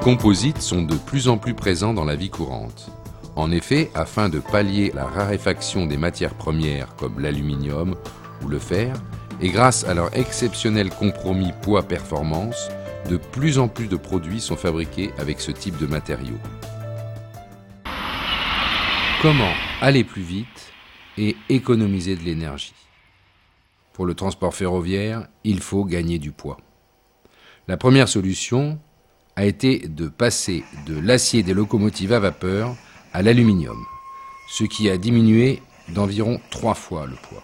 composites sont de plus en plus présents dans la vie courante. En effet, afin de pallier la raréfaction des matières premières comme l'aluminium ou le fer, et grâce à leur exceptionnel compromis poids-performance, de plus en plus de produits sont fabriqués avec ce type de matériaux. Comment aller plus vite et économiser de l'énergie? Pour le transport ferroviaire, il faut gagner du poids. La première solution a été de passer de l'acier des locomotives à vapeur à l'aluminium, ce qui a diminué d'environ trois fois le poids.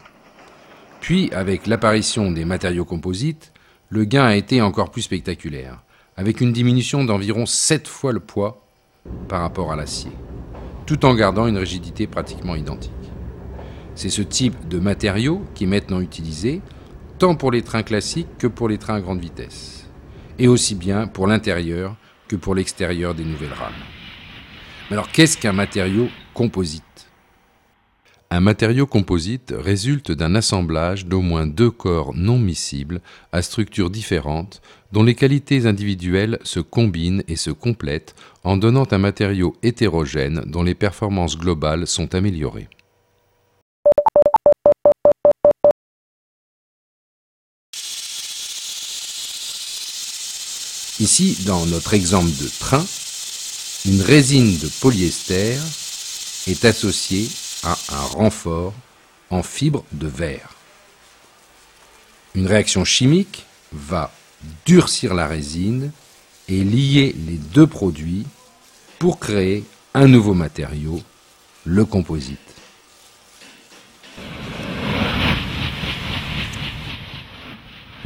Puis, avec l'apparition des matériaux composites, le gain a été encore plus spectaculaire, avec une diminution d'environ sept fois le poids par rapport à l'acier, tout en gardant une rigidité pratiquement identique. C'est ce type de matériaux qui est maintenant utilisé tant pour les trains classiques que pour les trains à grande vitesse, et aussi bien pour l'intérieur que pour l'extérieur des nouvelles rames. Alors qu'est-ce qu'un matériau composite? Un matériau composite résulte d'un assemblage d'au moins deux corps non miscibles à structures différentes dont les qualités individuelles se combinent et se complètent en donnant un matériau hétérogène dont les performances globales sont améliorées. Ici, dans notre exemple de train, une résine de polyester est associée à un renfort en fibre de verre. Une réaction chimique va durcir la résine et lier les deux produits pour créer un nouveau matériau, le composite.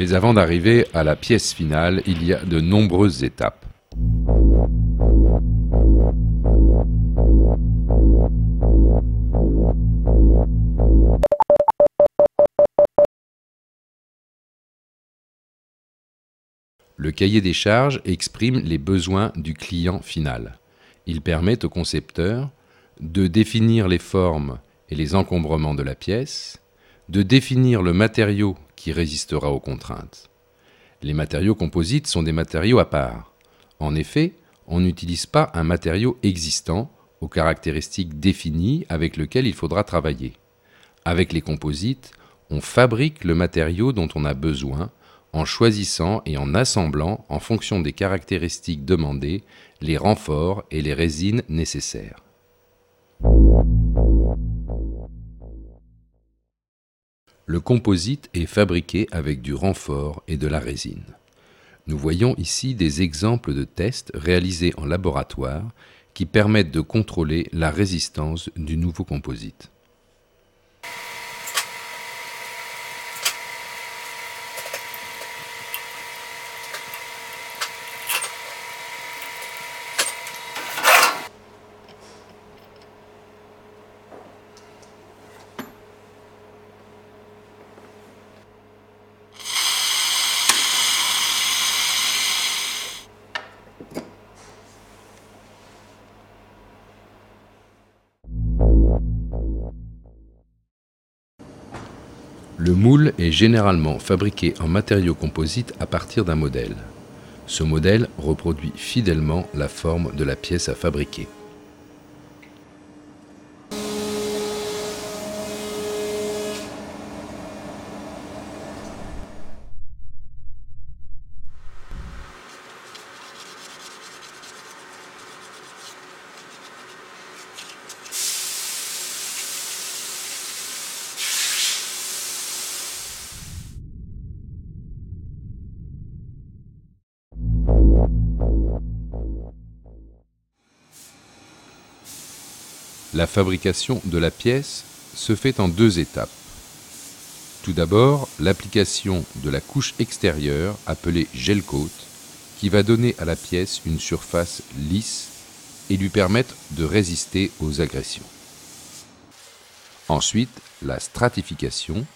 Mais avant d'arriver à la pièce finale, il y a de nombreuses étapes. Le cahier des charges exprime les besoins du client final. Il permet au concepteur de définir les formes et les encombrements de la pièce, de définir le matériau qui résistera aux contraintes. Les matériaux composites sont des matériaux à part. En effet, on n'utilise pas un matériau existant aux caractéristiques définies avec lequel il faudra travailler. Avec les composites, on fabrique le matériau dont on a besoin en choisissant et en assemblant, en fonction des caractéristiques demandées, les renforts et les résines nécessaires. Le composite est fabriqué avec du renfort et de la résine. Nous voyons ici des exemples de tests réalisés en laboratoire qui permettent de contrôler la résistance du nouveau composite. Le moule est généralement fabriqué en matériaux composites à partir d'un modèle. Ce modèle reproduit fidèlement la forme de la pièce à fabriquer. La fabrication de la pièce se fait en deux étapes. Tout d'abord, l'application de la couche extérieure appelée gel coat qui va donner à la pièce une surface lisse et lui permettre de résister aux agressions. Ensuite, la stratification,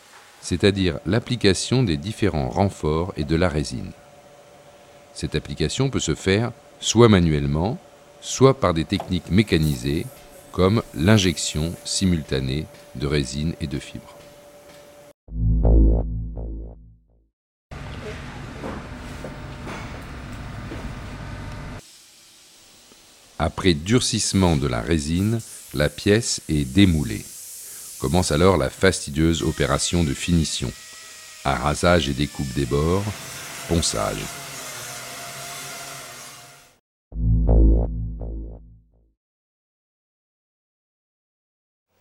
c'est-à-dire l'application des différents renforts et de la résine. Cette application peut se faire soit manuellement, soit par des techniques mécanisées comme l'injection simultanée de résine et de fibres. Après durcissement de la résine, la pièce est démoulée. Commence alors la fastidieuse opération de finition. Arrasage et découpe des bords, ponçage.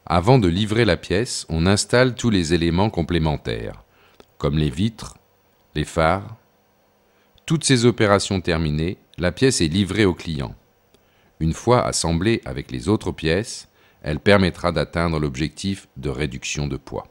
Avant de livrer la pièce, on installe tous les éléments complémentaires, comme les vitres, les phares. Toutes ces opérations terminées, la pièce est livrée au client. Une fois assemblée avec les autres pièces, elle permettra d'atteindre l'objectif de réduction de poids.